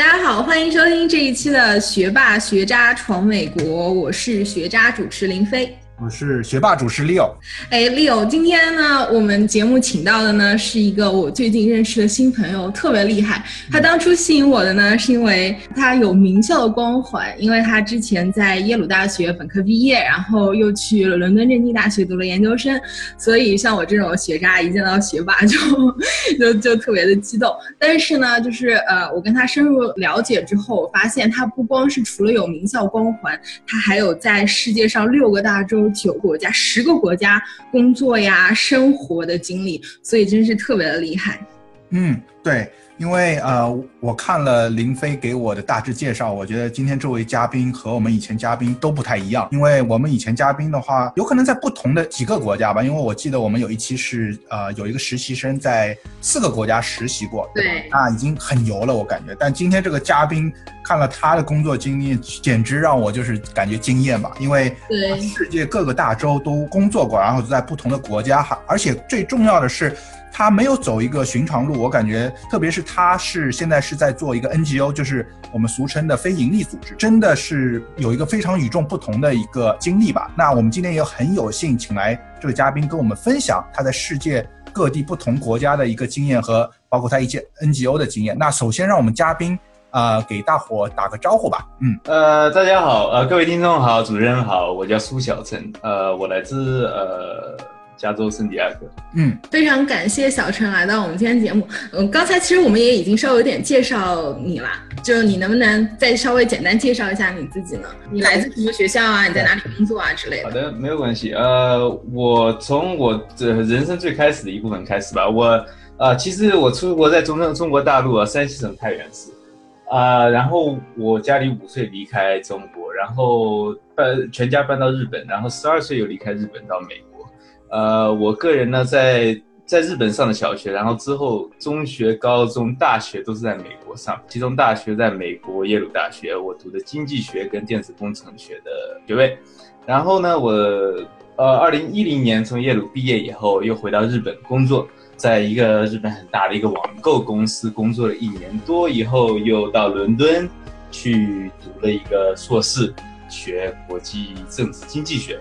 大家好，欢迎收听这一期的《学霸学渣闯美国》，我是学渣主持林飞。我是学霸主持 Leo，哎，Leo，今天呢，我们节目请到的呢是一个我最近认识的新朋友，特别厉害。他当初吸引我的呢，是因为他有名校的光环，因为他之前在耶鲁大学本科毕业，然后又去了伦敦政经大学读了研究生。所以像我这种学渣，一见到学霸就 就就特别的激动。但是呢，就是呃，我跟他深入了解之后，我发现他不光是除了有名校光环，他还有在世界上六个大洲。九个国家、十个国家工作呀、生活的经历，所以真是特别的厉害。嗯，对。因为呃，我看了林飞给我的大致介绍，我觉得今天这位嘉宾和我们以前嘉宾都不太一样。因为我们以前嘉宾的话，有可能在不同的几个国家吧。因为我记得我们有一期是呃，有一个实习生在四个国家实习过，对，那已经很牛了，我感觉。但今天这个嘉宾看了他的工作经历，简直让我就是感觉惊艳吧。因为世界各个大洲都工作过，然后在不同的国家，哈而且最重要的是。他没有走一个寻常路，我感觉，特别是他是现在是在做一个 NGO，就是我们俗称的非盈利组织，真的是有一个非常与众不同的一个经历吧。那我们今天也很有幸请来这位嘉宾跟我们分享他在世界各地不同国家的一个经验和包括他一些 NGO 的经验。那首先让我们嘉宾啊给大伙打个招呼吧。嗯，呃，大家好，呃，各位听众好，主持人好，我叫苏小陈，呃，我来自呃。加州圣地亚哥，嗯，非常感谢小陈来到我们今天节目。嗯，刚才其实我们也已经稍微有点介绍你了，就你能不能再稍微简单介绍一下你自己呢？你来自什么学校啊？你在哪里工作啊之类的？好的，没有关系。呃，我从我这人生最开始的一部分开始吧。我呃，其实我出国在中中中国大陆啊，山西省太原市啊，然后我家里五岁离开中国，然后搬全家搬到日本，然后十二岁又离开日本到美国。呃，我个人呢，在在日本上的小学，然后之后中学、高中、大学都是在美国上，其中大学在美国耶鲁大学，我读的经济学跟电子工程学的学位。然后呢，我呃，二零一零年从耶鲁毕业以后，又回到日本工作，在一个日本很大的一个网购公司工作了一年多以后，又到伦敦去读了一个硕士，学国际政治经济学。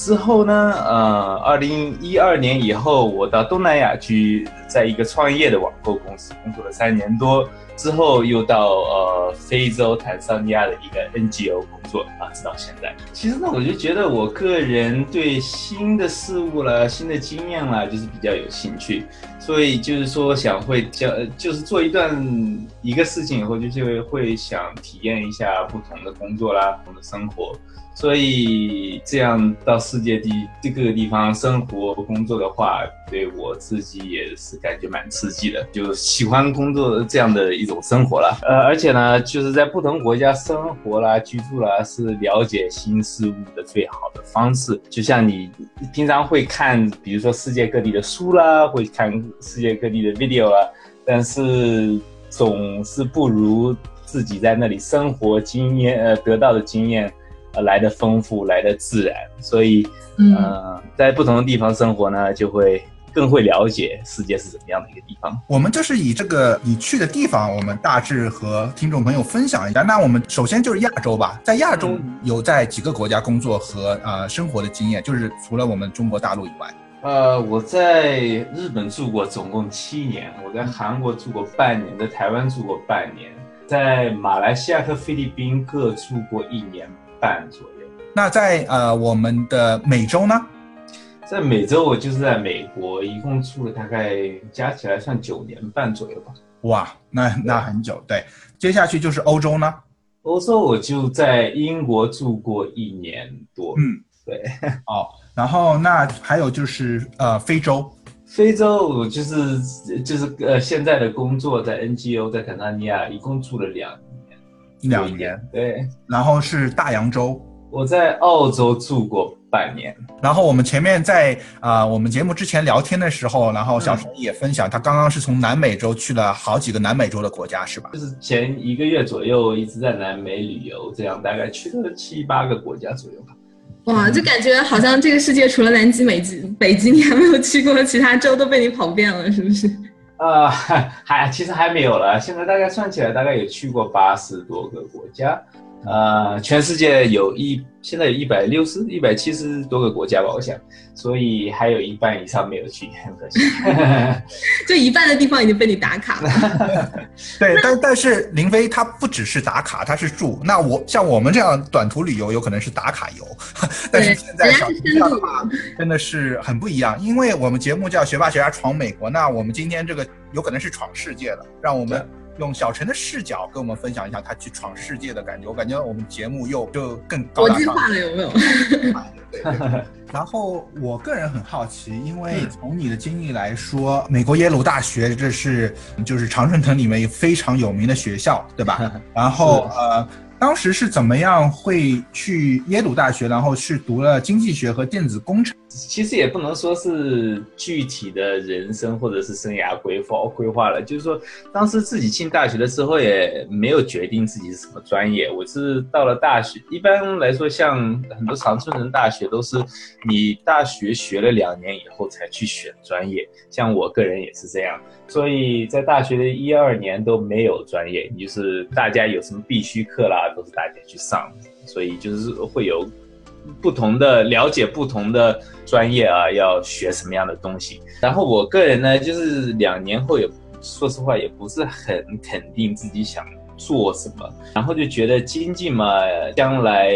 之后呢？呃，二零一二年以后，我到东南亚去，在一个创业的网购公司工作了三年多。之后又到呃非洲坦桑尼亚的一个 NGO 工作啊，直到现在。其实呢，我就觉得我个人对新的事物了、新的经验啦，就是比较有兴趣。所以就是说，想会教，就是做一段一个事情以后，就就会想体验一下不同的工作啦、不同的生活。所以这样到世界地各个地方生活工作的话，对我自己也是感觉蛮刺激的，就喜欢工作这样的一种生活了。呃，而且呢，就是在不同国家生活啦、居住啦，是了解新事物的最好的方式。就像你平常会看，比如说世界各地的书啦，会看世界各地的 video 啊，但是总是不如自己在那里生活经验呃得到的经验。呃，来的丰富，来的自然，所以，嗯，在不同的地方生活呢，就会更会了解世界是怎么样的一个地方。我们就是以这个你去的地方，我们大致和听众朋友分享一下。那我们首先就是亚洲吧，在亚洲有在几个国家工作和呃生活的经验，就是除了我们中国大陆以外。呃，我在日本住过总共七年，我在韩国住过半年，在台湾住过半年，在马来西亚和菲律宾各住过一年。半左右。那在呃我们的美洲呢？在美洲，我就是在美国，一共住了大概加起来算九年半左右吧。哇，那那很久。对，接下去就是欧洲呢？欧洲我就在英国住过一年多。嗯，对。哦，然后那还有就是呃非洲。非洲我就是就是呃现在的工作在 NGO 在坦桑尼亚，一共住了两年。两年，对，然后是大洋洲，我在澳洲住过半年。然后我们前面在啊，我们节目之前聊天的时候，然后小陈也分享，他刚刚是从南美洲去了好几个南美洲的国家，是吧？就是前一个月左右一直在南美旅游，这样大概去了七八个国家左右吧。哇，就感觉好像这个世界除了南极、北极、北极，你还没有去过其他洲，都被你跑遍了，是不是？呃，还其实还没有了，现在大概算起来，大概也去过八十多个国家。呃，全世界有一现在有一百六十一百七十多个国家吧，我想，所以还有一半以上没有去，很可惜。就一半的地方已经被你打卡了。对，但但是林飞他不只是打卡，他是住。那我像我们这样短途旅游，有可能是打卡游，但是现在小这样的话，真的是很不一样。因为我们节目叫学霸学渣闯美国，那我们今天这个有可能是闯世界了，让我们。用小陈的视角跟我们分享一下他去闯世界的感觉，我感觉我们节目又就更高国际化了，有没有？对。然后我个人很好奇，因为从你的经历来说，美国耶鲁大学这是就是常春藤里面非常有名的学校，对吧？然后呃。当时是怎么样会去耶鲁大学，然后去读了经济学和电子工程？其实也不能说是具体的人生或者是生涯规划规划了，就是说当时自己进大学的时候也没有决定自己是什么专业。我是到了大学，一般来说像很多长春人大学都是你大学学了两年以后才去选专业，像我个人也是这样。所以在大学的一二年都没有专业，就是大家有什么必须课啦，都是大家去上，所以就是会有不同的了解，不同的专业啊，要学什么样的东西。然后我个人呢，就是两年后也说实话也不是很肯定自己想做什么，然后就觉得经济嘛，将来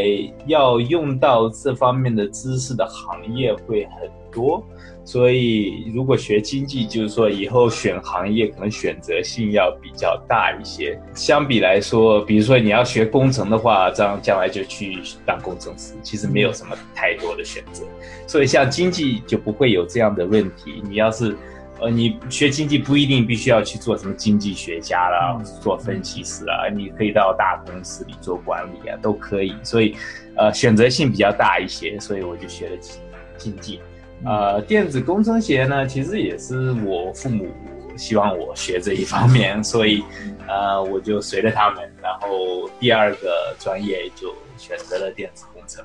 要用到这方面的知识的行业会很多。所以，如果学经济，就是说以后选行业可能选择性要比较大一些。相比来说，比如说你要学工程的话，这样将来就去当工程师，其实没有什么太多的选择。所以像经济就不会有这样的问题。你要是，呃，你学经济不一定必须要去做什么经济学家啦，做分析师啊，你可以到大公司里做管理啊，都可以。所以，呃，选择性比较大一些。所以我就学了经经济。呃，电子工程学呢，其实也是我父母希望我学这一方面，所以，呃，我就随着他们，然后第二个专业就选择了电子工程。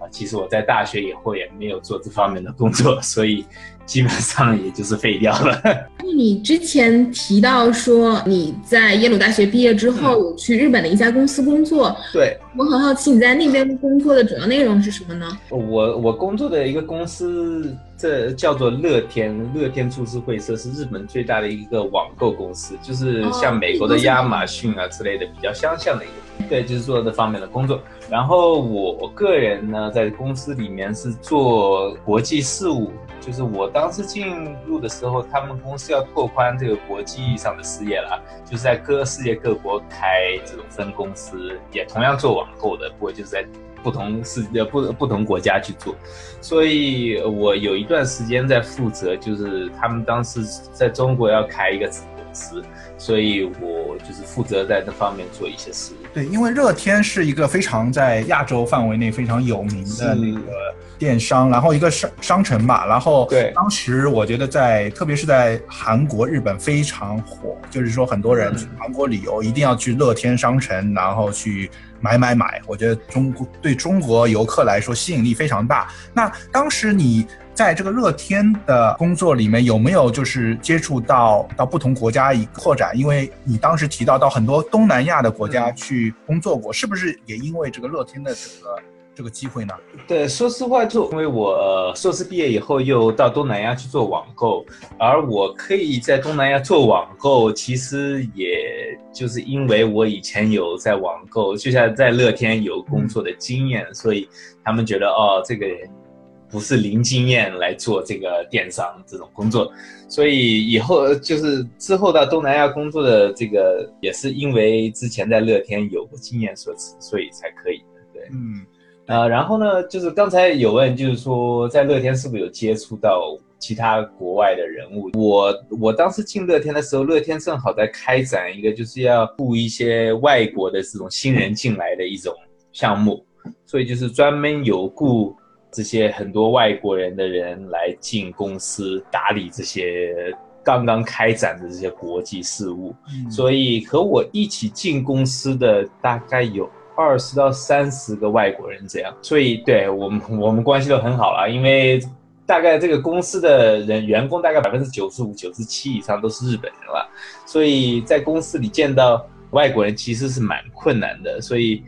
啊，其实我在大学以后也没有做这方面的工作，所以。基本上也就是废掉了。你之前提到说你在耶鲁大学毕业之后有去日本的一家公司工作，对我很好奇你在那边工作的主要内容是什么呢？我我工作的一个公司，这叫做乐天，乐天株式会社是日本最大的一个网购公司，就是像美国的亚马逊啊之类的比较相像的一个，对，就是做这方面的工作。然后我个人呢，在公司里面是做国际事务。就是我当时进入的时候，他们公司要拓宽这个国际上的事业了，就是在各世界各国开这种分公司，也同样做网购的，不过就是在不同世界不不同国家去做。所以我有一段时间在负责，就是他们当时在中国要开一个子公司，所以我就是负责在这方面做一些事。对，因为乐天是一个非常在亚洲范围内非常有名的那个。电商，然后一个商商城吧，然后对，当时我觉得在，特别是在韩国、日本非常火，就是说很多人去韩国旅游一定要去乐天商城，然后去买买买。我觉得中国对中国游客来说吸引力非常大。那当时你在这个乐天的工作里面有没有就是接触到到不同国家一扩展？因为你当时提到到很多东南亚的国家去工作过，是不是也因为这个乐天的这个？这个机会呢？对，说实话，就因为我硕士毕业以后又到东南亚去做网购，而我可以在东南亚做网购，其实也就是因为我以前有在网购，就像在乐天有工作的经验，所以他们觉得哦，这个不是零经验来做这个电商这种工作，所以以后就是之后到东南亚工作的这个也是因为之前在乐天有过经验所赐，所以才可以的。对，嗯。呃，然后呢，就是刚才有问，就是说在乐天是不是有接触到其他国外的人物？我我当时进乐天的时候，乐天正好在开展一个就是要雇一些外国的这种新人进来的一种项目，所以就是专门有雇这些很多外国人的人来进公司打理这些刚刚开展的这些国际事务。所以和我一起进公司的大概有。二十到三十个外国人这样，所以对我们我们关系都很好了，因为大概这个公司的人员工大概百分之九十五、九十七以上都是日本人了，所以在公司里见到外国人其实是蛮困难的，所以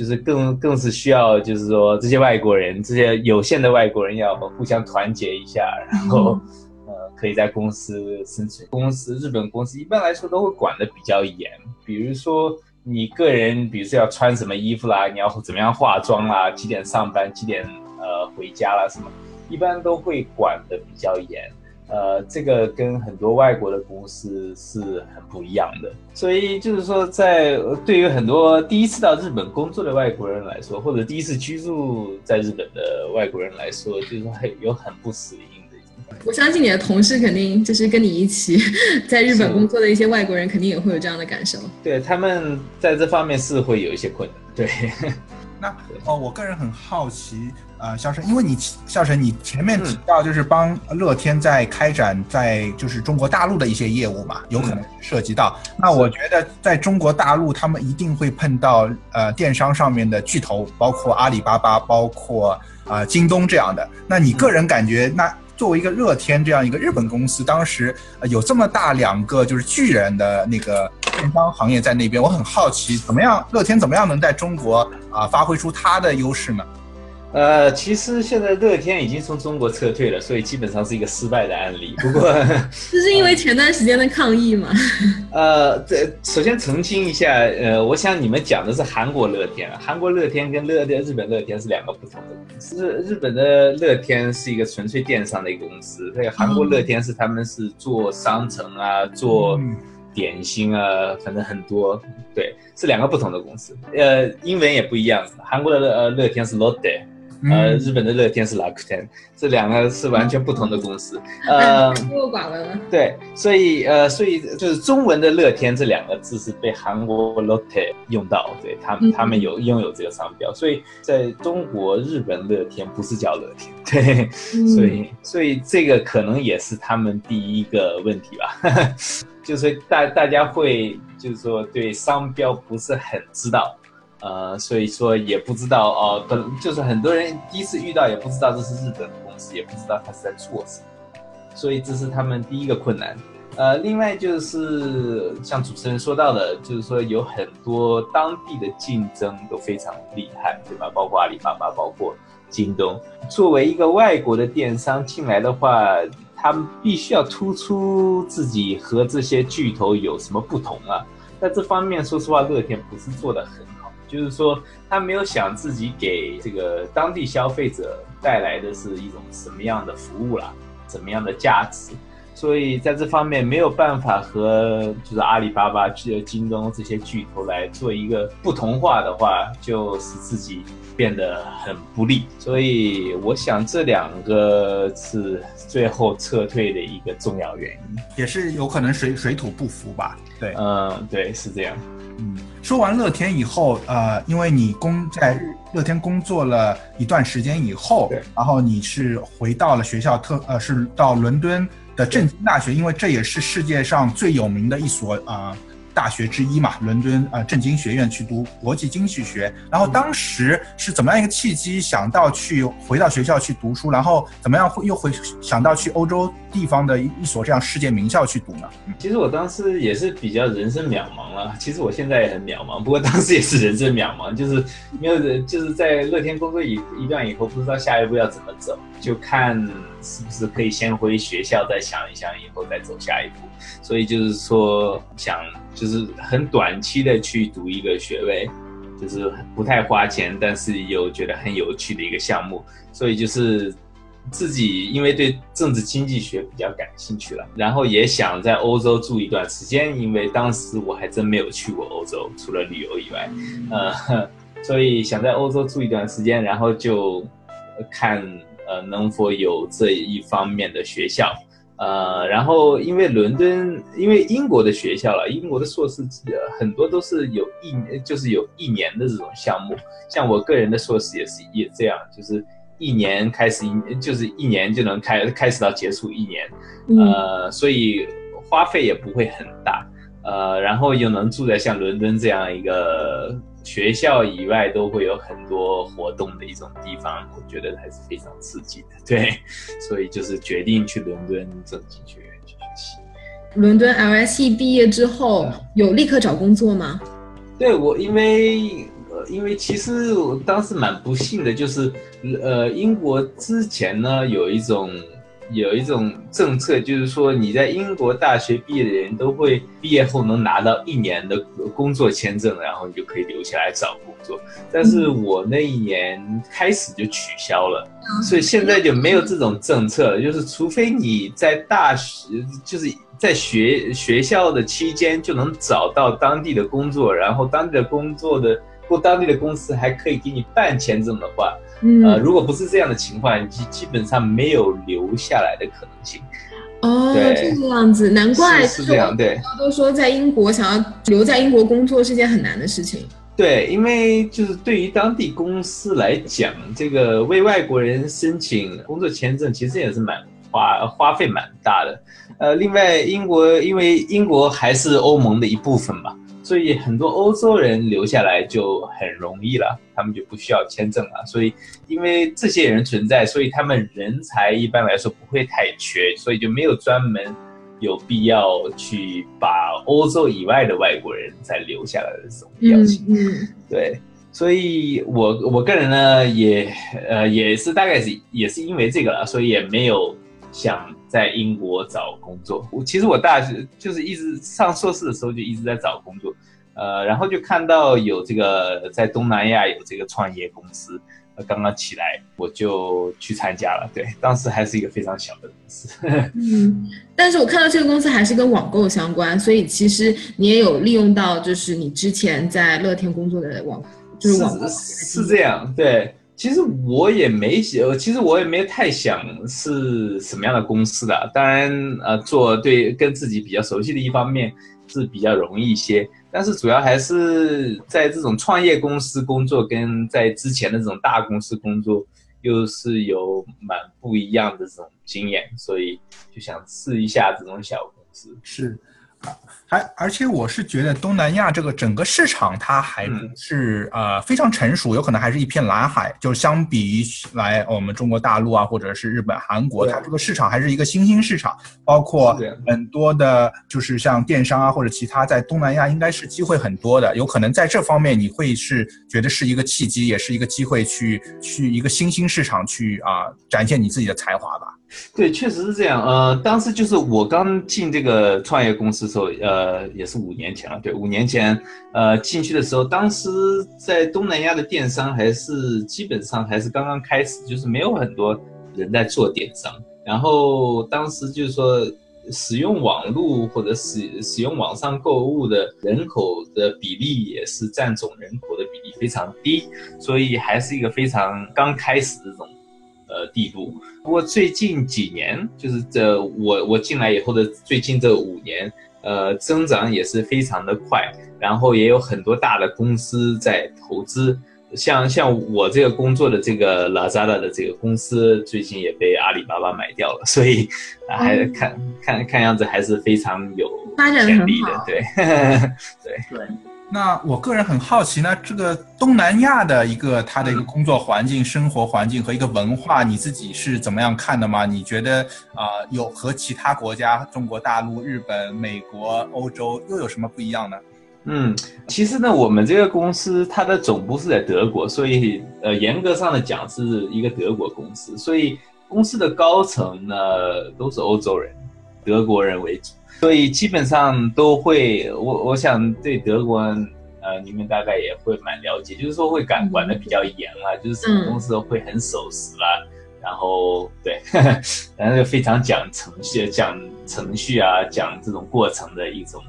就是更更是需要就是说这些外国人，这些有限的外国人要互相团结一下，然后呃可以在公司生存。公司日本公司一般来说都会管的比较严，比如说你个人，比如说要穿什么衣服啦，你要怎么样化妆啦，几点上班，几点呃回家啦，什么。一般都会管的比较严，呃，这个跟很多外国的公司是很不一样的。所以就是说，在对于很多第一次到日本工作的外国人来说，或者第一次居住在日本的外国人来说，就是很有很不适应的。我相信你的同事肯定就是跟你一起 在日本工作的一些外国人，肯定也会有这样的感受。对他们在这方面是会有一些困难。对。那哦，我个人很好奇，呃，肖晨，因为你肖晨，你前面提到就是帮乐天在开展在就是中国大陆的一些业务嘛，有可能涉及到。那我觉得在中国大陆，他们一定会碰到呃电商上面的巨头，包括阿里巴巴，包括啊京东这样的。那你个人感觉那？作为一个乐天这样一个日本公司，当时有这么大两个就是巨人的那个电商行业在那边，我很好奇，怎么样乐天怎么样能在中国啊发挥出它的优势呢？呃，其实现在乐天已经从中国撤退了，所以基本上是一个失败的案例。不过，这是因为前段时间的抗议嘛？呃，这首先澄清一下，呃，我想你们讲的是韩国乐天，韩国乐天跟乐天日本乐天是两个不同的公司。日日本的乐天是一个纯粹电商的一个公司，那个韩国乐天是他们是做商城啊，做点心啊，反正很多，对，是两个不同的公司。呃，英文也不一样，韩国的呃乐天是 Lotte。呃，日本的乐天是 Rakuten，这两个是完全不同的公司。呃，孤陋寡闻了。对，所以呃，所以就是中文的乐天这两个字是被韩国 Lotte 用到，对他们他们有拥有这个商标，所以在中国日本乐天不是叫乐天，对，所以所以这个可能也是他们第一个问题吧，就是大大家会就是说对商标不是很知道。呃，所以说也不知道哦，本就是很多人第一次遇到也不知道这是日本的公司，也不知道他是在做什么，所以这是他们第一个困难。呃，另外就是像主持人说到的，就是说有很多当地的竞争都非常厉害，对吧？包括阿里巴巴，包括京东。作为一个外国的电商进来的话，他们必须要突出自己和这些巨头有什么不同啊？在这方面，说实话，乐天不是做的很。就是说，他没有想自己给这个当地消费者带来的是一种什么样的服务啦，怎么样的价值，所以在这方面没有办法和就是阿里巴巴、京东这些巨头来做一个不同化的话，就使自己变得很不利。所以我想这两个是最后撤退的一个重要原因，也是有可能水水土不服吧？对，嗯，对，是这样。嗯，说完乐天以后，呃，因为你工在乐天工作了一段时间以后，然后你是回到了学校，特呃是到伦敦的政经大学，因为这也是世界上最有名的一所啊。大学之一嘛，伦敦呃政经学院去读国际经济学，然后当时是怎么样一个契机想到去回到学校去读书，然后怎么样会又会想到去欧洲地方的一一所这样世界名校去读呢？其实我当时也是比较人生渺茫了，其实我现在也很渺茫，不过当时也是人生渺茫，就是没有人就是在乐天工作一一段以后，不知道下一步要怎么走，就看是不是可以先回学校再想一想，以后再走下一步。所以就是说，想就是很短期的去读一个学位，就是不太花钱，但是又觉得很有趣的一个项目。所以就是自己因为对政治经济学比较感兴趣了，然后也想在欧洲住一段时间，因为当时我还真没有去过欧洲，除了旅游以外，呃，所以想在欧洲住一段时间，然后就看呃能否有这一方面的学校。呃，然后因为伦敦，因为英国的学校了，英国的硕士很多都是有一就是有一年的这种项目，像我个人的硕士也是也这样，就是一年开始一就是一年就能开开始到结束一年，呃，所以花费也不会很大，呃，然后又能住在像伦敦这样一个学校以外都会有很多活动的一种地方，我觉得还是非常刺激的。对，所以就是决定去伦敦政经学院去学习。伦敦 LSE 毕业之后有立刻找工作吗？对我，因为呃，因为其实我当时蛮不幸的，就是呃，英国之前呢有一种。有一种政策，就是说你在英国大学毕业的人都会毕业后能拿到一年的工作签证，然后你就可以留下来找工作。但是我那一年开始就取消了，所以现在就没有这种政策了。就是除非你在大学，就是在学学校的期间就能找到当地的工作，然后当地的工作的或当地的公司还可以给你办签证的话。呃，如果不是这样的情况，基基本上没有留下来的可能性。哦，这个样子，难怪是这样。对，都说在英国想要留在英国工作是件很难的事情。对，因为就是对于当地公司来讲，这个为外国人申请工作签证其实也是蛮花花费蛮大的。呃，另外，英国因为英国还是欧盟的一部分嘛。所以很多欧洲人留下来就很容易了，他们就不需要签证了。所以因为这些人存在，所以他们人才一般来说不会太缺，所以就没有专门有必要去把欧洲以外的外国人再留下来的这种必要性。嗯，对，所以我我个人呢也呃也是大概是也是因为这个了，所以也没有想。在英国找工作，我其实我大学就是一直上硕士的时候就一直在找工作，呃，然后就看到有这个在东南亚有这个创业公司，呃，刚刚起来，我就去参加了。对，当时还是一个非常小的公司。嗯，但是我看到这个公司还是跟网购相关，所以其实你也有利用到，就是你之前在乐天工作的网，就是网是这样，对。其实我也没想，其实我也没太想是什么样的公司的。当然，呃，做对跟自己比较熟悉的一方面是比较容易一些。但是主要还是在这种创业公司工作，跟在之前的这种大公司工作，又是有蛮不一样的这种经验，所以就想试一下这种小公司。是。还而且我是觉得东南亚这个整个市场它还不是呃非常成熟，有可能还是一片蓝海。就相比来我们中国大陆啊，或者是日本、韩国，它这个市场还是一个新兴市场。包括很多的，就是像电商啊或者其他，在东南亚应该是机会很多的。有可能在这方面你会是觉得是一个契机，也是一个机会去去一个新兴市场去啊展现你自己的才华吧。对，确实是这样。呃，当时就是我刚进这个创业公司的时候，呃，也是五年前了。对，五年前，呃，进去的时候，当时在东南亚的电商还是基本上还是刚刚开始，就是没有很多人在做电商。然后当时就是说，使用网络或者使使用网上购物的人口的比例也是占总人口的比例非常低，所以还是一个非常刚开始的这种。呃，地步。不过最近几年，就是这我我进来以后的最近这五年，呃，增长也是非常的快。然后也有很多大的公司在投资，像像我这个工作的这个 Lazada 的这个公司，最近也被阿里巴巴买掉了。所以还看看看样子还是非常有潜力的，对对对。那我个人很好奇呢，这个东南亚的一个它的一个工作环境、生活环境和一个文化，你自己是怎么样看的吗？你觉得啊，有和其他国家，中国大陆、日本、美国、欧洲又有什么不一样呢？嗯，其实呢，我们这个公司它的总部是在德国，所以呃，严格上的讲是一个德国公司，所以公司的高层呢都是欧洲人，德国人为主。所以基本上都会，我我想对德国，呃，你们大概也会蛮了解，就是说会管管的比较严啊，就是什么公司都会很守时啦，然后对，然后就非常讲程序、讲程序啊，讲这种过程的一种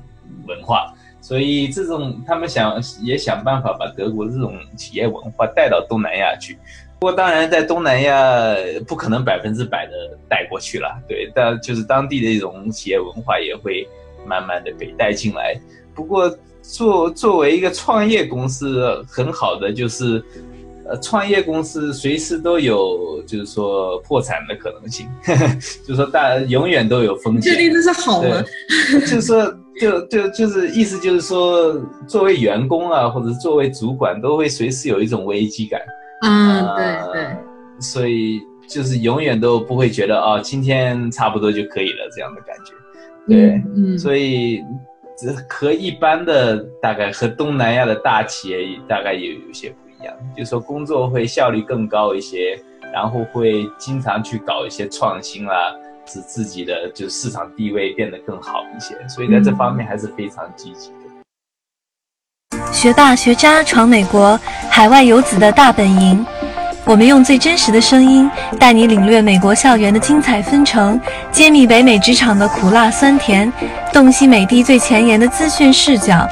文化。所以这种他们想也想办法把德国这种企业文化带到东南亚去。不过当然，在东南亚不可能百分之百的带过去了，对，但就是当地的一种企业文化也会慢慢的被带进来。不过作作为一个创业公司，很好的就是，呃，创业公司随时都有就是说破产的可能性，呵 呵就是说大永远都有风险。这例子是好吗？就是说就就就是意思就是说，作为员工啊，或者作为主管，都会随时有一种危机感。嗯，对对。所以就是永远都不会觉得啊，今天差不多就可以了这样的感觉。对，嗯。所以和一般的大概和东南亚的大企业大概也有些不一样，就说工作会效率更高一些。然后会经常去搞一些创新啦，使自己的就市场地位变得更好一些，所以在这方面还是非常积极的。学霸学渣闯美国，海外游子的大本营，我们用最真实的声音带你领略美国校园的精彩纷呈，揭秘北美职场的苦辣酸甜，洞悉美的最前沿的资讯视角。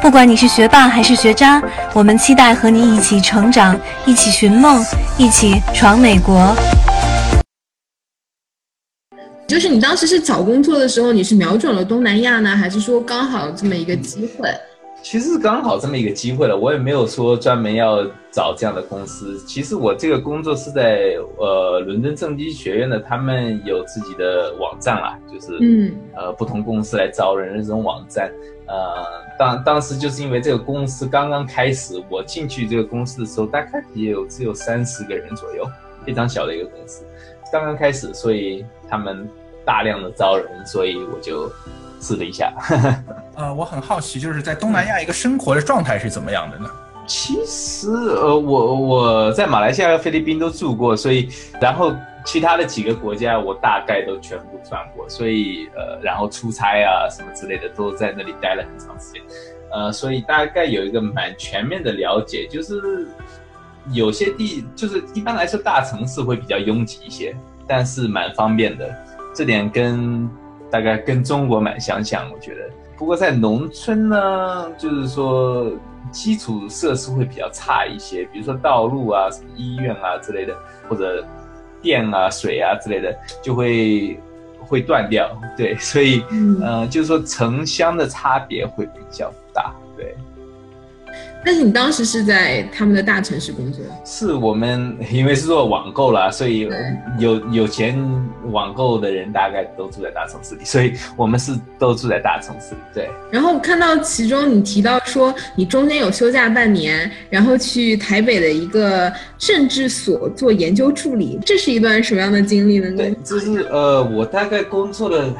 不管你是学霸还是学渣，我们期待和你一起成长，一起寻梦，一起闯美国。就是你当时是找工作的时候，你是瞄准了东南亚呢，还是说刚好这么一个机会？其实刚好这么一个机会了，我也没有说专门要找这样的公司。其实我这个工作是在呃伦敦政经学院的，他们有自己的网站啊，就是嗯呃不同公司来招人的这种网站。呃当当时就是因为这个公司刚刚开始，我进去这个公司的时候，大概也有只有三十个人左右，非常小的一个公司，刚刚开始，所以他们大量的招人，所以我就。试了一下，呃，我很好奇，就是在东南亚一个生活的状态是怎么样的呢？其实，呃，我我在马来西亚和菲律宾都住过，所以，然后其他的几个国家我大概都全部转过，所以，呃，然后出差啊什么之类的都在那里待了很长时间，呃，所以大概有一个蛮全面的了解，就是有些地，就是一般来说大城市会比较拥挤一些，但是蛮方便的，这点跟。大概跟中国蛮相像，我觉得。不过在农村呢，就是说基础设施会比较差一些，比如说道路啊、什么医院啊之类的，或者电啊、水啊之类的，就会会断掉。对，所以嗯，就是说城乡的差别会比较大。对。但是你当时是在他们的大城市工作？是我们因为是做网购啦，所以有有钱网购的人大概都住在大城市里，所以我们是都住在大城市里。对。然后看到其中你提到说你中间有休假半年，然后去台北的一个政治所做研究助理，这是一段什么样的经历呢？对，就是呃，我大概工作了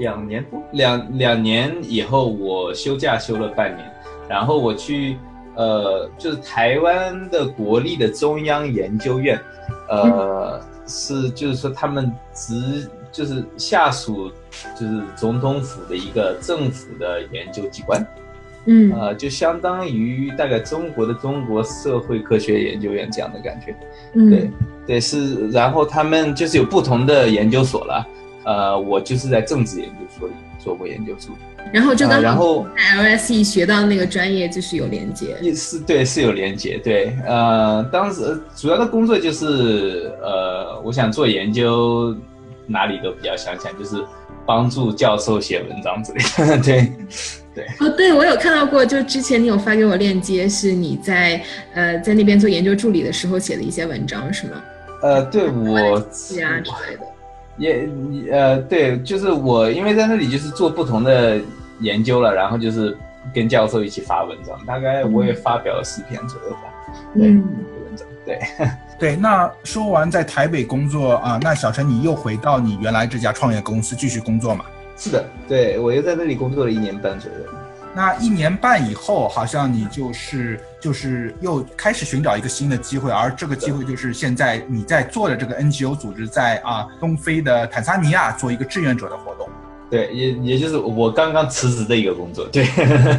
两年多，两两年以后我休假休了半年，然后我去。呃，就是台湾的国立的中央研究院，呃，是就是说他们直就是下属就是总统府的一个政府的研究机关，嗯，呃，就相当于大概中国的中国社会科学研究院这样的感觉，嗯，对对是，然后他们就是有不同的研究所了，呃，我就是在政治研究所里做过研究助理。然后就刚然后在 LSE 学到那个专业就是有连接，是，对，是有连接，对，呃，当时主要的工作就是，呃，我想做研究，哪里都比较相像，就是帮助教授写文章之类的，对，对。哦，对，我有看到过，就之前你有发给我链接，是你在呃在那边做研究助理的时候写的一些文章，是吗？呃，对我是啊之类的。也，呃，对，就是我，因为在那里就是做不同的研究了，然后就是跟教授一起发文章，大概我也发表了四篇左右吧。嗯，文章，对，对。那说完在台北工作啊，那小陈你又回到你原来这家创业公司继续工作嘛？是的，对我又在那里工作了一年半左右。那一年半以后，好像你就是就是又开始寻找一个新的机会，而这个机会就是现在你在做的这个 NGO 组织，在啊东非的坦桑尼亚做一个志愿者的活动。对，也也就是我刚刚辞职的一个工作。对，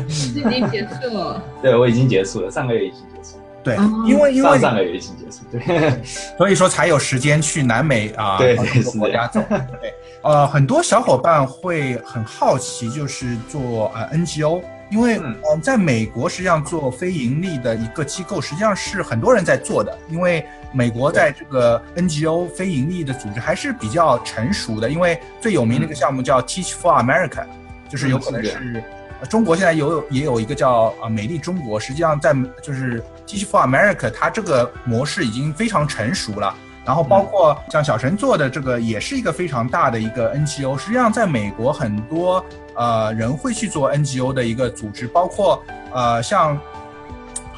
已经结束了。对，我已经结束了，上个月已经结束。对，因为因为上上个月已经结束，对，所以说才有时间去南美啊，对，国家走。对，呃，很多小伙伴会很好奇，就是做呃 NGO。因为嗯，在美国实际上做非盈利的一个机构，实际上是很多人在做的。因为美国在这个 NGO 非盈利的组织还是比较成熟的。因为最有名的一个项目叫 Teach for America，就是有可能是中国现在有也有一个叫啊美丽中国。实际上在就是 Teach for America，它这个模式已经非常成熟了。然后包括像小陈做的这个，也是一个非常大的一个 NGO。实际上，在美国很多呃人会去做 NGO 的一个组织，包括呃像。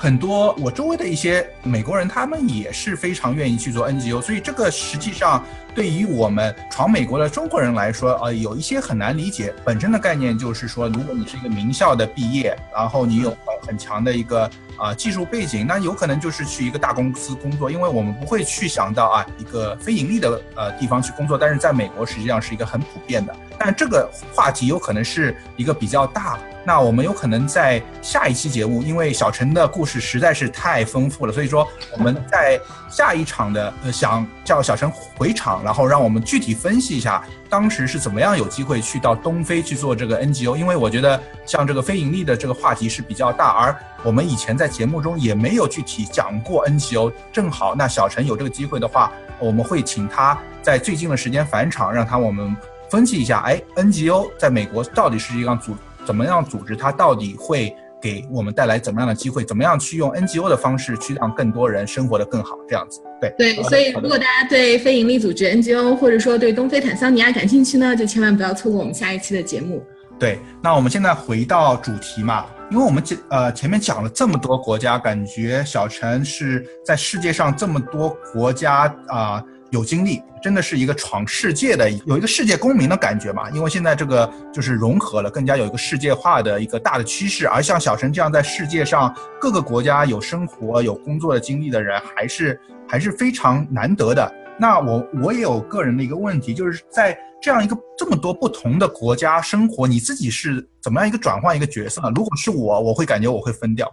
很多我周围的一些美国人，他们也是非常愿意去做 NGO，所以这个实际上对于我们闯美国的中国人来说，呃，有一些很难理解。本身的概念就是说，如果你是一个名校的毕业，然后你有很强的一个啊技术背景，那有可能就是去一个大公司工作，因为我们不会去想到啊一个非盈利的呃地方去工作。但是在美国实际上是一个很普遍的，但这个话题有可能是一个比较大。那我们有可能在下一期节目，因为小陈的故事实在是太丰富了，所以说我们在下一场的呃想叫小陈回场，然后让我们具体分析一下当时是怎么样有机会去到东非去做这个 NGO。因为我觉得像这个非盈利的这个话题是比较大，而我们以前在节目中也没有具体讲过 NGO。正好那小陈有这个机会的话，我们会请他在最近的时间返场，让他我们分析一下，哎，NGO 在美国到底是一个组。怎么样组织它到底会给我们带来怎么样的机会？怎么样去用 NGO 的方式去让更多人生活的更好？这样子，对对。所以，如果大家对非营利组织 NGO 或者说对东非坦桑尼亚感兴趣呢，就千万不要错过我们下一期的节目。对，那我们现在回到主题嘛，因为我们这呃前面讲了这么多国家，感觉小陈是在世界上这么多国家啊。有经历，真的是一个闯世界的，有一个世界公民的感觉嘛？因为现在这个就是融合了，更加有一个世界化的一个大的趋势。而像小陈这样在世界上各个国家有生活、有工作的经历的人，还是还是非常难得的。那我我也有个人的一个问题，就是在这样一个这么多不同的国家生活，你自己是怎么样一个转换一个角色呢？如果是我，我会感觉我会分掉。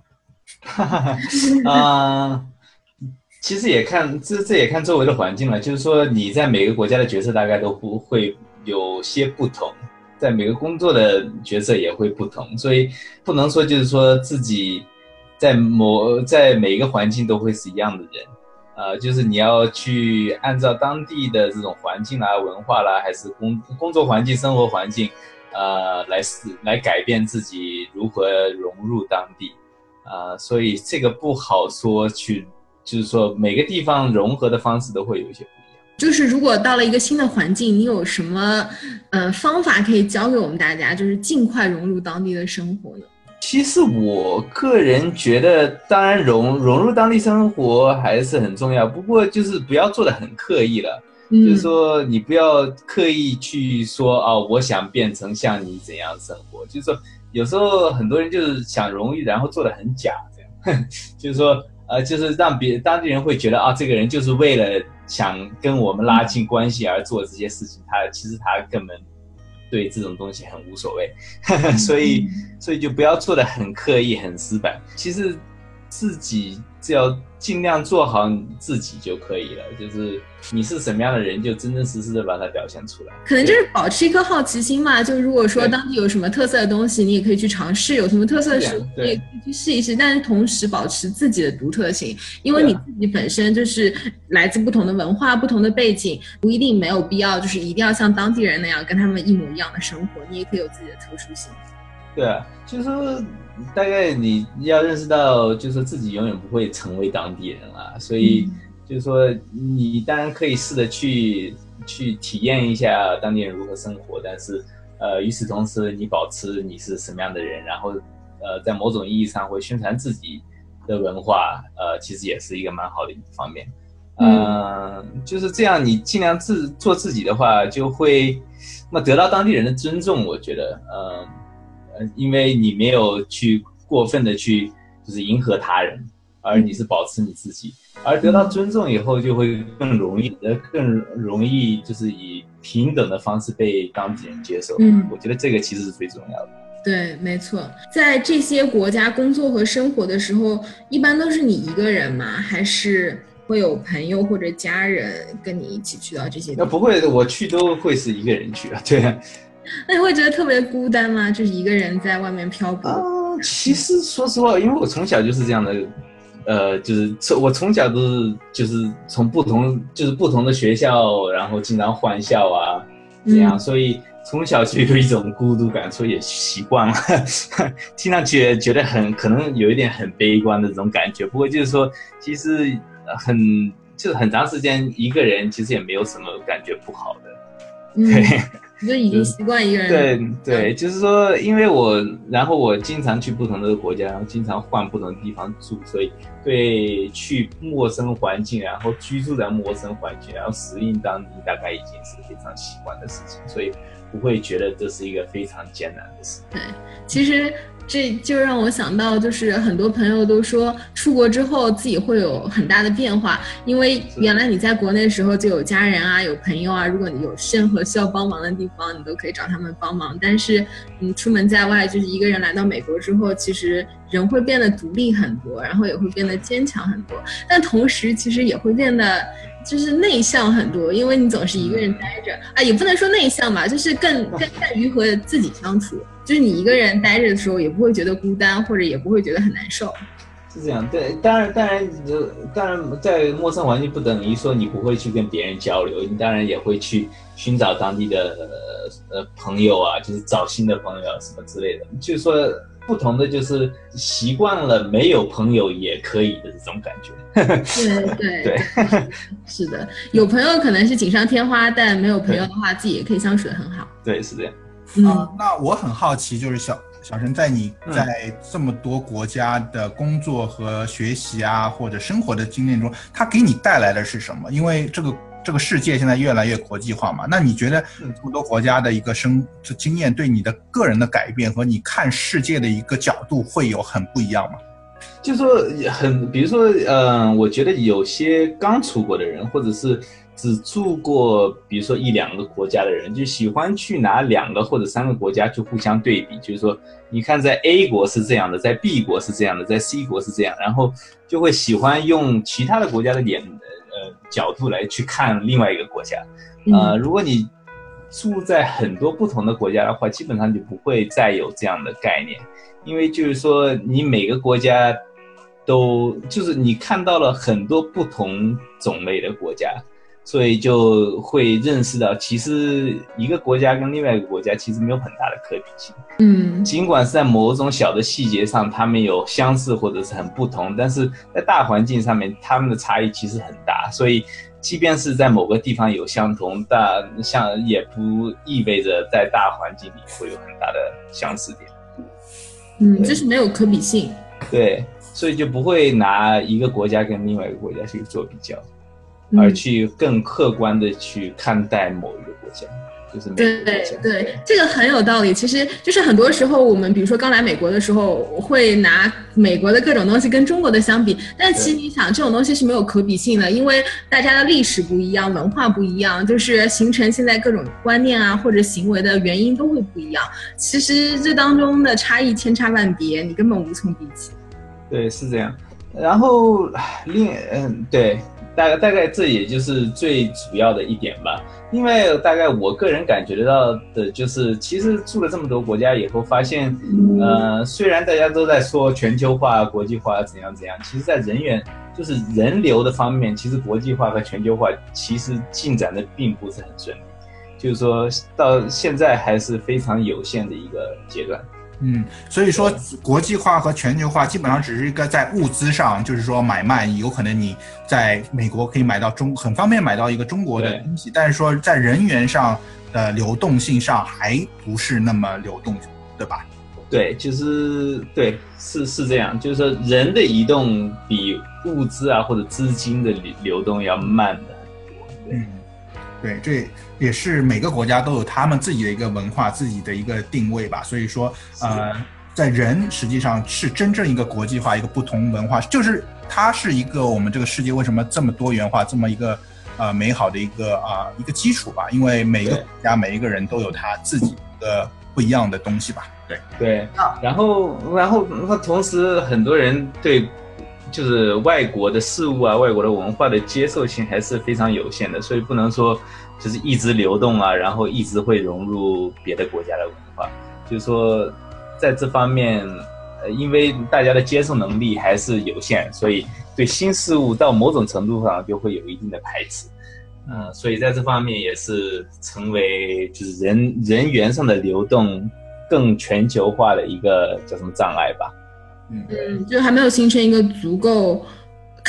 啊。其实也看这这也看周围的环境了，就是说你在每个国家的角色大概都不会有些不同，在每个工作的角色也会不同，所以不能说就是说自己在某在每一个环境都会是一样的人，呃，就是你要去按照当地的这种环境啦、文化啦，还是工工作环境、生活环境，呃，来是来改变自己如何融入当地，啊，所以这个不好说去。就是说，每个地方融合的方式都会有一些不一样。就是如果到了一个新的环境，你有什么呃方法可以教给我们大家，就是尽快融入当地的生活呢？其实我个人觉得，当然融融入当地生活还是很重要，不过就是不要做的很刻意了。就是说，你不要刻意去说哦，我想变成像你怎样生活。就是说，有时候很多人就是想容易，然后做的很假，这样。就是说。呃，就是让别当地人会觉得啊，这个人就是为了想跟我们拉近关系而做这些事情。他其实他根本对这种东西很无所谓，所以所以就不要做的很刻意、很死板。其实自己只要。尽量做好自己就可以了，就是你是什么样的人，就真真实实的把它表现出来。可能就是保持一颗好奇心嘛。就如果说当地有什么特色的东西，你也可以去尝试；有什么特色的食物，你也可以去试一试。但是同时保持自己的独特性，因为你自己本身就是来自不同的文化、不同的背景，不一定没有必要就是一定要像当地人那样跟他们一模一样的生活。你也可以有自己的特殊性。对啊，就是说，大概你要认识到，就是自己永远不会成为当地人啊，所以就是说，你当然可以试着去去体验一下当地人如何生活，但是，呃，与此同时，你保持你是什么样的人，然后，呃，在某种意义上会宣传自己的文化，呃，其实也是一个蛮好的一方面，嗯，就是这样，你尽量自做自己的话，就会那么得到当地人的尊重，我觉得，嗯。因为你没有去过分的去就是迎合他人，而你是保持你自己，而得到尊重以后，就会更容易呃更容易就是以平等的方式被当地人接受。嗯，我觉得这个其实是最重要的。对，没错，在这些国家工作和生活的时候，一般都是你一个人吗？还是会有朋友或者家人跟你一起去到这些？那不会，我去都会是一个人去啊。对。那你会觉得特别孤单吗？就是一个人在外面漂泊。其实说实话，因为我从小就是这样的，呃，就是从我从小都是就是从不同就是不同的学校，然后经常换校啊，这样，所以从小就有一种孤独感，所以也习惯了。听上去觉得很可能有一点很悲观的这种感觉，不过就是说，其实很就是很长时间一个人，其实也没有什么感觉不好的。对，你就已经习惯一个人。对对，就是说，因为我，然后我经常去不同的国家，然后经常换不同的地方住，所以对去陌生环境，然后居住在陌生环境，然后适应当地，大概已经是非常习惯的事情，所以不会觉得这是一个非常艰难的事。对，其实。这就让我想到，就是很多朋友都说出国之后自己会有很大的变化，因为原来你在国内的时候就有家人啊，有朋友啊，如果你有任何需要帮忙的地方，你都可以找他们帮忙。但是你出门在外，就是一个人来到美国之后，其实人会变得独立很多，然后也会变得坚强很多，但同时其实也会变得。就是内向很多，因为你总是一个人待着啊，也不能说内向吧，就是更更善于和自己相处。就是你一个人待着的时候，也不会觉得孤单，或者也不会觉得很难受。是这样，对，当然，当然，当然，在陌生环境不等于说你不会去跟别人交流，你当然也会去寻找当地的呃朋友啊，就是找新的朋友啊什么之类的，就是说。不同的就是习惯了没有朋友也可以的这种感觉。对对对，是的，有朋友可能是锦上添花，但没有朋友的话，自己也可以相处的很好。对，是这样。嗯，那我很好奇，就是小小陈在你在这么多国家的工作和学习啊，或者生活的经验中，他给你带来的是什么？因为这个。这个世界现在越来越国际化嘛？那你觉得这么多国家的一个生这经验对你的个人的改变和你看世界的一个角度会有很不一样吗？就说很，比如说，嗯，我觉得有些刚出国的人，或者是只住过，比如说一两个国家的人，就喜欢去拿两个或者三个国家去互相对比，就是说，你看在 A 国是这样的，在 B 国是这样的，在 C 国是这样，然后就会喜欢用其他的国家的脸。呃，角度来去看另外一个国家，呃，如果你住在很多不同的国家的话，基本上就不会再有这样的概念，因为就是说你每个国家都就是你看到了很多不同种类的国家。所以就会认识到，其实一个国家跟另外一个国家其实没有很大的可比性。嗯，尽管是在某种小的细节上，他们有相似或者是很不同，但是在大环境上面，他们的差异其实很大。所以，即便是在某个地方有相同，但像也不意味着在大环境里会有很大的相似点。嗯，就是没有可比性。对，所以就不会拿一个国家跟另外一个国家去做比较。而去更客观的去看待某一个国家，就是对对对，这个很有道理。其实就是很多时候，我们比如说刚来美国的时候，会拿美国的各种东西跟中国的相比，但其实你想，这种东西是没有可比性的，因为大家的历史不一样，文化不一样，就是形成现在各种观念啊或者行为的原因都会不一样。其实这当中的差异千差万别，你根本无从比起。对，是这样。然后另嗯对。大概大概这也就是最主要的一点吧，因为大概我个人感觉得到的就是，其实住了这么多国家以后，发现，呃，虽然大家都在说全球化、国际化怎样怎样，其实在人员就是人流的方面，其实国际化和全球化其实进展的并不是很顺利，就是说到现在还是非常有限的一个阶段。嗯，所以说国际化和全球化基本上只是一个在物资上，就是说买卖，有可能你在美国可以买到中很方便买到一个中国的东西，但是说在人员上的流动性上还不是那么流动，对吧？对，就是对，是是这样，就是说人的移动比物资啊或者资金的流流动要慢的很多。嗯，对，这。也是每个国家都有他们自己的一个文化，自己的一个定位吧。所以说，呃，在人实际上是真正一个国际化、一个不同文化，就是它是一个我们这个世界为什么这么多元化、这么一个呃美好的一个啊一个基础吧。因为每一个国家、每一个人都有他自己的不一样的东西吧。对对。然后，然后，那同时很多人对就是外国的事物啊、外国的文化的接受性还是非常有限的，所以不能说。就是一直流动啊，然后一直会融入别的国家的文化。就是说，在这方面，呃，因为大家的接受能力还是有限，所以对新事物到某种程度上就会有一定的排斥。嗯，所以在这方面也是成为就是人人员上的流动更全球化的一个叫什么障碍吧。嗯，就还没有形成一个足够。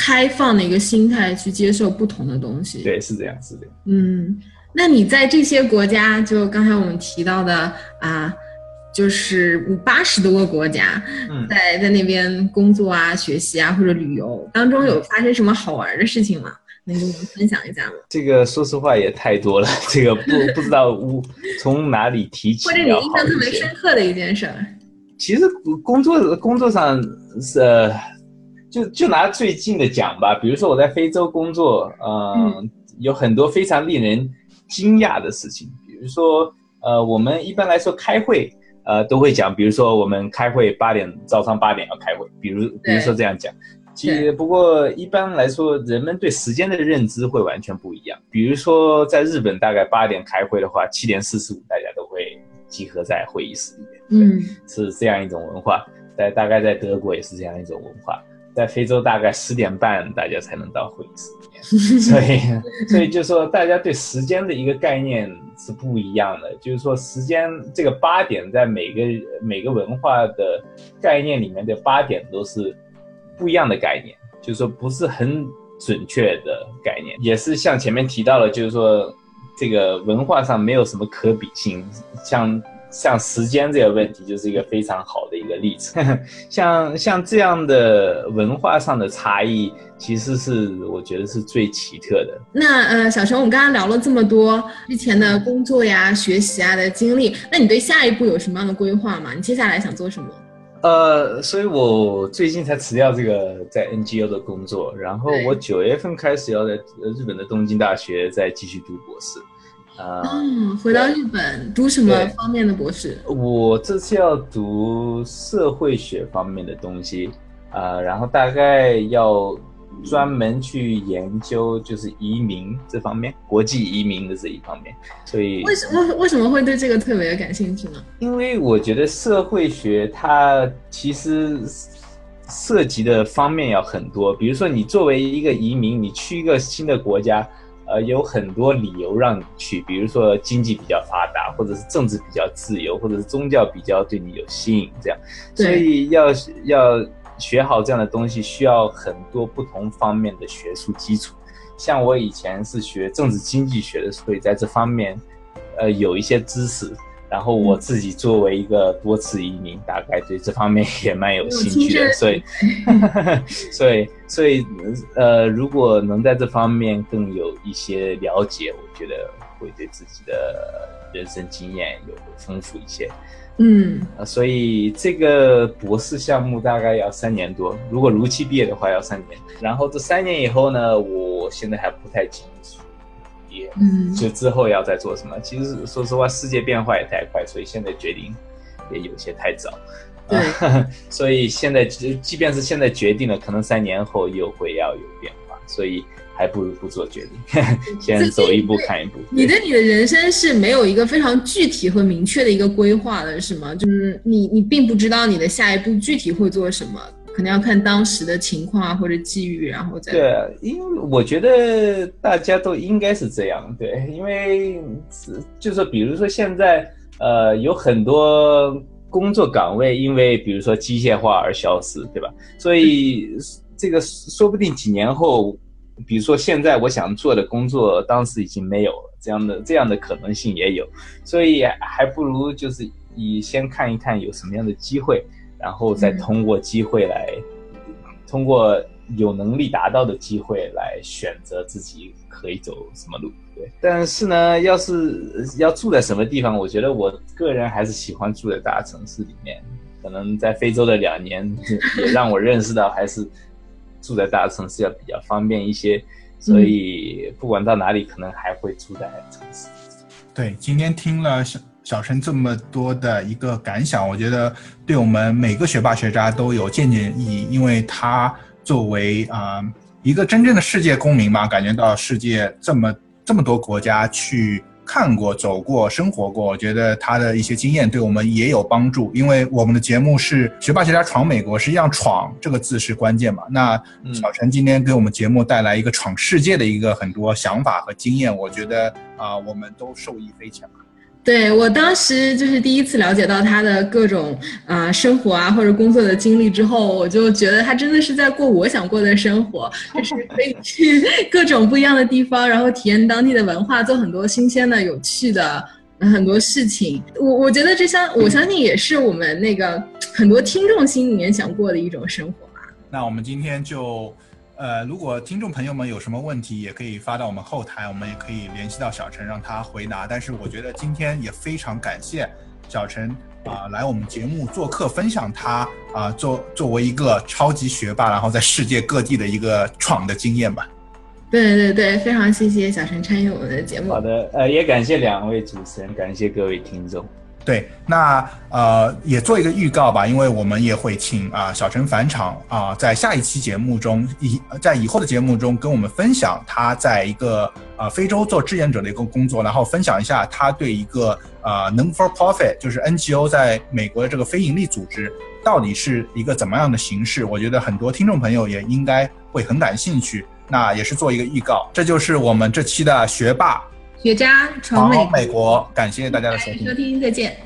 开放的一个心态去接受不同的东西。对，是这样，是这样。嗯，那你在这些国家，就刚才我们提到的啊，就是五八十多个国家，在在那边工作啊、学习啊或者旅游当中，有发生什么好玩的事情吗？能跟我们分享一下吗？这个说实话也太多了，这个不不知道从哪里提起。或者你印象特别深刻的一件事。其实工作工作上是。就就拿最近的讲吧，比如说我在非洲工作，嗯，有很多非常令人惊讶的事情。比如说，呃，我们一般来说开会，呃，都会讲，比如说我们开会八点，早上八点要开会，比如比如说这样讲。其实不过一般来说，人们对时间的认知会完全不一样。比如说在日本，大概八点开会的话，七点四十五大家集合在会议室里面，嗯，是这样一种文化。在大概在德国也是这样一种文化。在非洲大概十点半大家才能到会议室里面，所以所以就说大家对时间的一个概念是不一样的。就是说时间这个八点在每个每个文化的概念里面的八点都是不一样的概念，就是说不是很准确的概念，也是像前面提到了，就是说这个文化上没有什么可比性，像。像时间这个问题就是一个非常好的一个例子，像像这样的文化上的差异，其实是我觉得是最奇特的。那呃，小陈，我们刚刚聊了这么多之前的工作呀、学习啊的经历，那你对下一步有什么样的规划吗？你接下来想做什么？呃，所以我最近才辞掉这个在 NGO 的工作，然后我九月份开始要在日本的东京大学再继续读博士。啊嗯，回到日本读什么方面的博士？我这次要读社会学方面的东西，啊，然后大概要专门去研究就是移民这方面，国际移民的这一方面。所以为什么为什么会对这个特别感兴趣呢？因为我觉得社会学它其实涉及的方面要很多，比如说你作为一个移民，你去一个新的国家。呃，有很多理由让你去，比如说经济比较发达，或者是政治比较自由，或者是宗教比较对你有吸引，这样。所以要要学好这样的东西，需要很多不同方面的学术基础。像我以前是学政治经济学的，所以在这方面，呃，有一些知识。然后我自己作为一个多次移民，大概对这方面也蛮有兴趣的，所以，所以，所以，呃，如果能在这方面更有一些了解，我觉得会对自己的人生经验有丰富一些。嗯，所以这个博士项目大概要三年多，如果如期毕业的话要三年。然后这三年以后呢，我现在还不太清楚。嗯，就之后要再做什么？其实说实话，世界变化也太快，所以现在决定也有些太早。对，所以现在即即便是现在决定了，可能三年后又会要有变化，所以还不如不做决定，先走一步看一步。你对你的人生是没有一个非常具体和明确的一个规划的，是吗？就是你你并不知道你的下一步具体会做什么。可能要看当时的情况啊，或者机遇，然后再对，因为我觉得大家都应该是这样，对，因为就是比如说现在呃有很多工作岗位因为比如说机械化而消失，对吧？所以这个说不定几年后，比如说现在我想做的工作，当时已经没有了，这样的这样的可能性也有，所以还不如就是以先看一看有什么样的机会。然后再通过机会来，通过有能力达到的机会来选择自己可以走什么路。对，但是呢，要是要住在什么地方，我觉得我个人还是喜欢住在大城市里面。可能在非洲的两年 也让我认识到，还是住在大城市要比较方便一些。所以不管到哪里，可能还会住在城市。对，今天听了小小陈这么多的一个感想，我觉得对我们每个学霸学渣都有借鉴意义，因为他作为啊一个真正的世界公民嘛，感觉到世界这么这么多国家去看过、走过、生活过，我觉得他的一些经验对我们也有帮助。因为我们的节目是学霸学渣闯美国，实际上“闯”这个字是关键嘛。那小陈今天给我们节目带来一个闯世界的一个很多想法和经验，我觉得啊，我们都受益匪浅。对我当时就是第一次了解到他的各种啊生活啊或者工作的经历之后，我就觉得他真的是在过我想过的生活，就是可以去 各种不一样的地方，然后体验当地的文化，做很多新鲜的、有趣的很多事情。我我觉得这相我相信也是我们那个很多听众心里面想过的一种生活吧。那我们今天就。呃，如果听众朋友们有什么问题，也可以发到我们后台，我们也可以联系到小陈让他回答。但是我觉得今天也非常感谢小陈啊来我们节目做客，分享他啊作作为一个超级学霸，然后在世界各地的一个闯的经验吧。对对对，非常谢谢小陈参与我们的节目。好的，呃，也感谢两位主持人，感谢各位听众。对，那呃也做一个预告吧，因为我们也会请啊小陈返场啊，在下一期节目中，以在以后的节目中跟我们分享他在一个呃非洲做志愿者的一个工作，然后分享一下他对一个呃 non for profit 就是 NGO 在美国的这个非盈利组织到底是一个怎么样的形式，我觉得很多听众朋友也应该会很感兴趣。那也是做一个预告，这就是我们这期的学霸。学渣闯美美国，感谢大家的收听，收听再见。